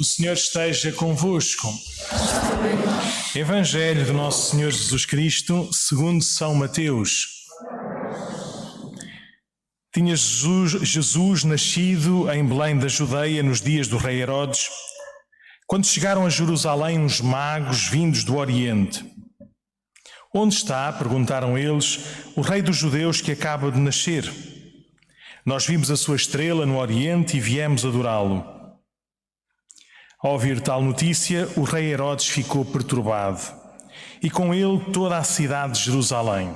O Senhor esteja convosco. Evangelho do Nosso Senhor Jesus Cristo, segundo São Mateus. Tinha Jesus, Jesus nascido em Belém da Judeia nos dias do rei Herodes, quando chegaram a Jerusalém uns magos vindos do Oriente. Onde está, perguntaram eles, o rei dos judeus que acaba de nascer? Nós vimos a sua estrela no Oriente e viemos adorá-lo. Ao ouvir tal notícia, o rei Herodes ficou perturbado e com ele toda a cidade de Jerusalém.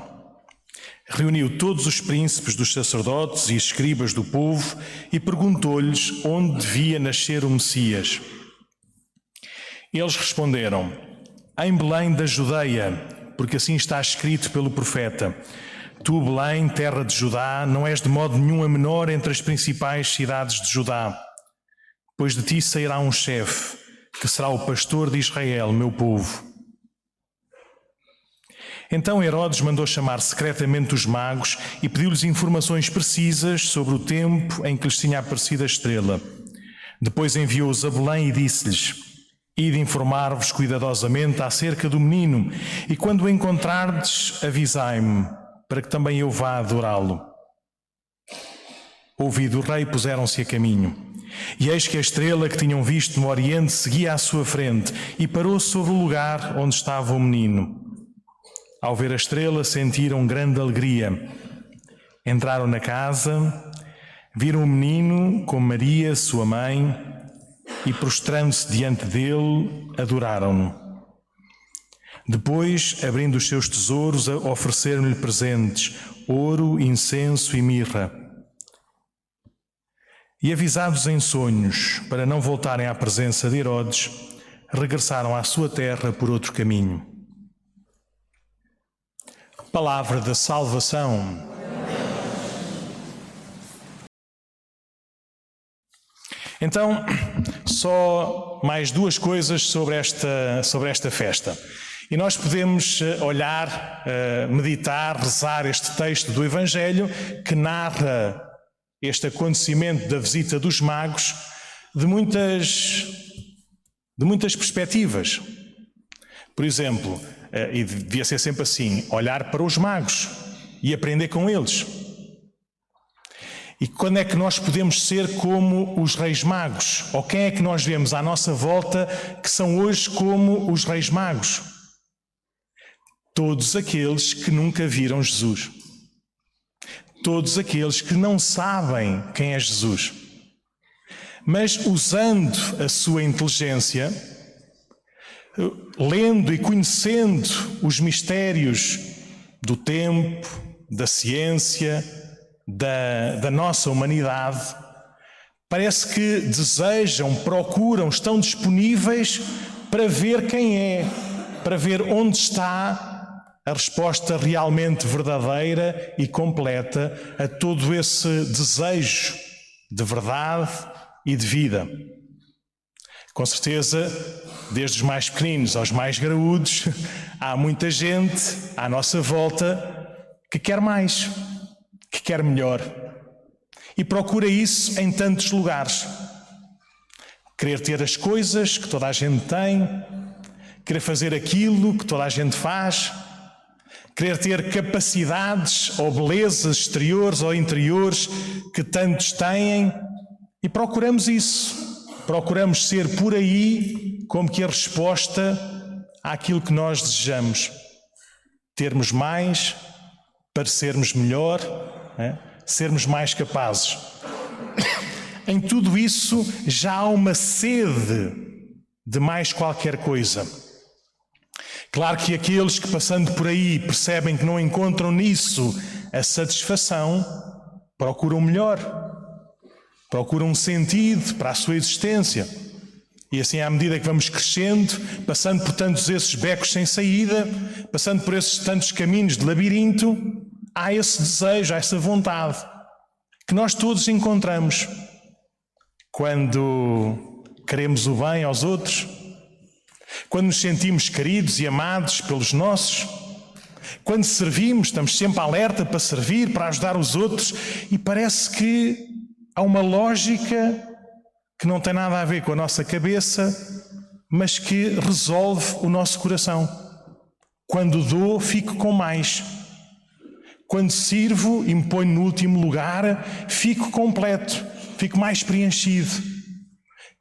Reuniu todos os príncipes dos sacerdotes e escribas do povo e perguntou-lhes onde devia nascer o Messias. Eles responderam: Em Belém da Judeia, porque assim está escrito pelo profeta. Tu, Belém, terra de Judá, não és de modo nenhum a menor entre as principais cidades de Judá Pois de ti sairá um chefe, que será o pastor de Israel, meu povo. Então Herodes mandou chamar secretamente os magos e pediu-lhes informações precisas sobre o tempo em que lhes tinha aparecido a estrela. Depois enviou-os a Belém e disse-lhes: Ide informar-vos cuidadosamente acerca do menino, e quando o encontrardes, avisai-me, para que também eu vá adorá-lo. Ouvido o rei, puseram-se a caminho. E eis que a estrela que tinham visto no Oriente seguia à sua frente e parou sobre o lugar onde estava o menino. Ao ver a estrela, sentiram grande alegria. Entraram na casa, viram o menino com Maria, sua mãe, e prostrando-se diante dele, adoraram-no. Depois, abrindo os seus tesouros, ofereceram-lhe presentes: ouro, incenso e mirra. E avisados em sonhos para não voltarem à presença de Herodes, regressaram à sua terra por outro caminho. Palavra da salvação. Então, só mais duas coisas sobre esta, sobre esta festa. E nós podemos eh, olhar, eh, meditar, rezar este texto do Evangelho que narra este acontecimento da visita dos magos de muitas, de muitas perspectivas. Por exemplo, eh, e devia ser sempre assim, olhar para os magos e aprender com eles. E quando é que nós podemos ser como os reis magos? Ou quem é que nós vemos à nossa volta que são hoje como os reis magos? Todos aqueles que nunca viram Jesus todos aqueles que não sabem quem é Jesus. Mas usando a sua inteligência, lendo e conhecendo os mistérios do tempo, da ciência, da, da nossa humanidade, parece que desejam, procuram, estão disponíveis para ver quem é, para ver onde está a resposta realmente verdadeira e completa a todo esse desejo de verdade e de vida. Com certeza, desde os mais pequeninos aos mais graúdos, há muita gente à nossa volta que quer mais, que quer melhor. E procura isso em tantos lugares. Querer ter as coisas que toda a gente tem, querer fazer aquilo que toda a gente faz, querer ter capacidades ou belezas exteriores ou interiores que tantos têm e procuramos isso. Procuramos ser por aí como que a resposta àquilo que nós desejamos. Termos mais, parecermos melhor, é? sermos mais capazes. Em tudo isso já há uma sede de mais qualquer coisa. Claro que aqueles que passando por aí percebem que não encontram nisso a satisfação, procuram melhor, procuram um sentido para a sua existência. E assim, à medida que vamos crescendo, passando por tantos esses becos sem saída, passando por esses tantos caminhos de labirinto, há esse desejo, há essa vontade que nós todos encontramos quando queremos o bem aos outros quando nos sentimos queridos e amados pelos nossos, quando servimos, estamos sempre alerta para servir, para ajudar os outros, e parece que há uma lógica que não tem nada a ver com a nossa cabeça, mas que resolve o nosso coração. Quando dou, fico com mais. Quando sirvo e me ponho no último lugar, fico completo, fico mais preenchido.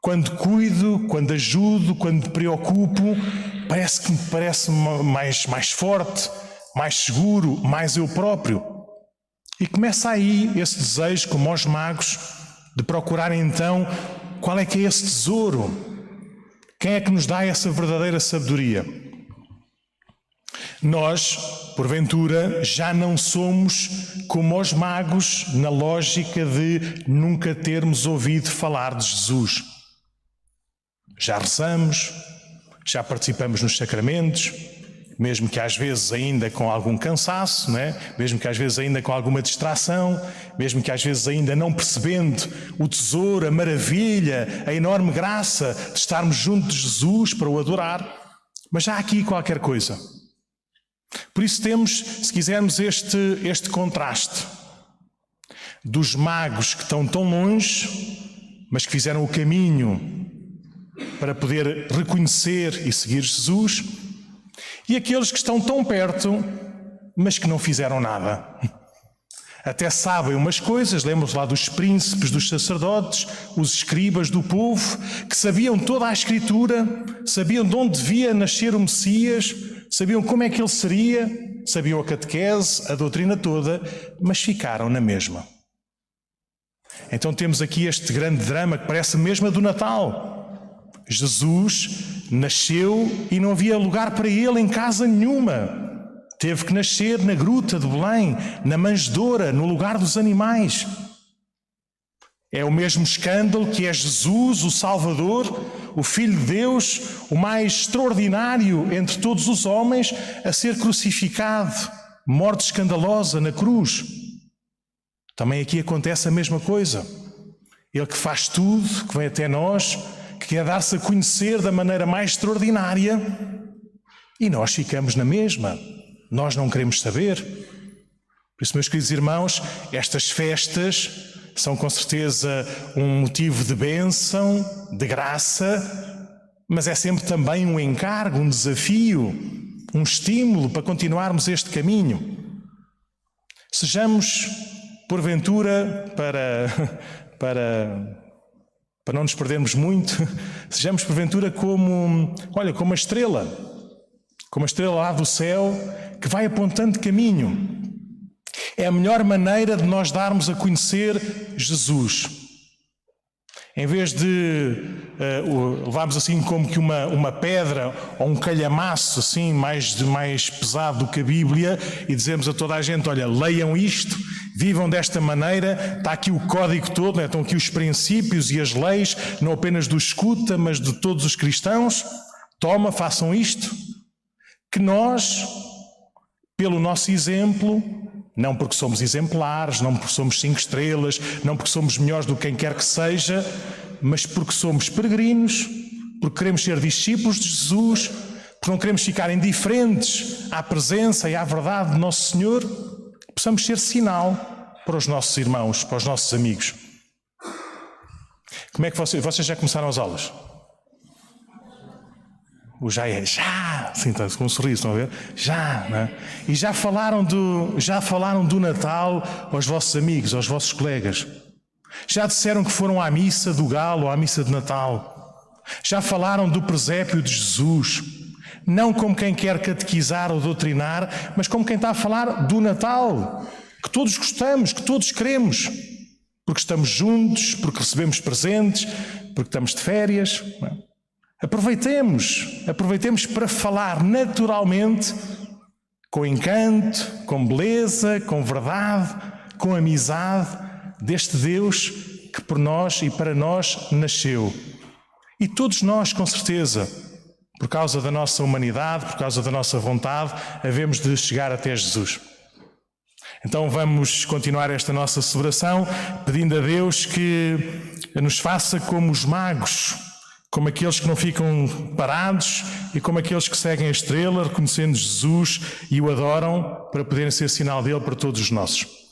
Quando cuido, quando ajudo, quando preocupo, parece que me parece mais, mais forte, mais seguro, mais eu próprio. E começa aí esse desejo, como aos magos, de procurar então qual é que é esse tesouro. Quem é que nos dá essa verdadeira sabedoria? Nós, porventura, já não somos como os magos na lógica de nunca termos ouvido falar de Jesus. Já rezamos, já participamos nos sacramentos, mesmo que às vezes ainda com algum cansaço, não é? mesmo que às vezes ainda com alguma distração, mesmo que às vezes ainda não percebendo o tesouro, a maravilha, a enorme graça de estarmos junto de Jesus para o adorar, mas já há aqui qualquer coisa. Por isso temos, se quisermos, este, este contraste dos magos que estão tão longe, mas que fizeram o caminho para poder reconhecer e seguir Jesus e aqueles que estão tão perto, mas que não fizeram nada. Até sabem umas coisas, lembram-se lá dos príncipes, dos sacerdotes, os escribas do povo, que sabiam toda a Escritura, sabiam de onde devia nascer o Messias, sabiam como é que ele seria, sabiam a catequese, a doutrina toda, mas ficaram na mesma. Então temos aqui este grande drama que parece mesmo a do Natal. Jesus nasceu e não havia lugar para ele em casa nenhuma. Teve que nascer na gruta de Belém, na manjedoura, no lugar dos animais. É o mesmo escândalo que é Jesus, o Salvador, o Filho de Deus, o mais extraordinário entre todos os homens, a ser crucificado, morte escandalosa na cruz. Também aqui acontece a mesma coisa. Ele que faz tudo, que vem até nós, que quer dar-se a conhecer da maneira mais extraordinária e nós ficamos na mesma. Nós não queremos saber. Por isso, meus queridos irmãos, estas festas são com certeza um motivo de bênção, de graça, mas é sempre também um encargo, um desafio, um estímulo para continuarmos este caminho. Sejamos, porventura, para, para para não nos perdermos muito, sejamos porventura como, olha, como a estrela, como a estrela lá do céu que vai apontando caminho. É a melhor maneira de nós darmos a conhecer Jesus. Em vez de uh, levarmos assim como que uma, uma pedra ou um calhamaço assim mais, mais pesado do que a Bíblia e dizemos a toda a gente, olha, leiam isto, vivam desta maneira, está aqui o código todo, né? estão aqui os princípios e as leis, não apenas do escuta, mas de todos os cristãos, toma, façam isto, que nós, pelo nosso exemplo, não porque somos exemplares, não porque somos cinco estrelas, não porque somos melhores do que quem quer que seja, mas porque somos peregrinos, porque queremos ser discípulos de Jesus, porque não queremos ficar indiferentes à presença e à verdade de Nosso Senhor, possamos ser sinal para os nossos irmãos, para os nossos amigos. Como é que vocês, vocês já começaram as aulas? O já é já, assim, tá, com um sorriso, estão a ver? Já, né? E já falaram, do, já falaram do Natal aos vossos amigos, aos vossos colegas. Já disseram que foram à missa do galo, à missa de Natal. Já falaram do presépio de Jesus. Não como quem quer catequizar ou doutrinar, mas como quem está a falar do Natal. Que todos gostamos, que todos queremos. Porque estamos juntos, porque recebemos presentes, porque estamos de férias. Não é? Aproveitemos, aproveitemos para falar naturalmente, com encanto, com beleza, com verdade, com amizade, deste Deus que por nós e para nós nasceu. E todos nós, com certeza, por causa da nossa humanidade, por causa da nossa vontade, havemos de chegar até Jesus. Então vamos continuar esta nossa celebração pedindo a Deus que nos faça como os magos como aqueles que não ficam parados e como aqueles que seguem a estrela, reconhecendo Jesus e o adoram para poderem ser sinal dele para todos os nossos.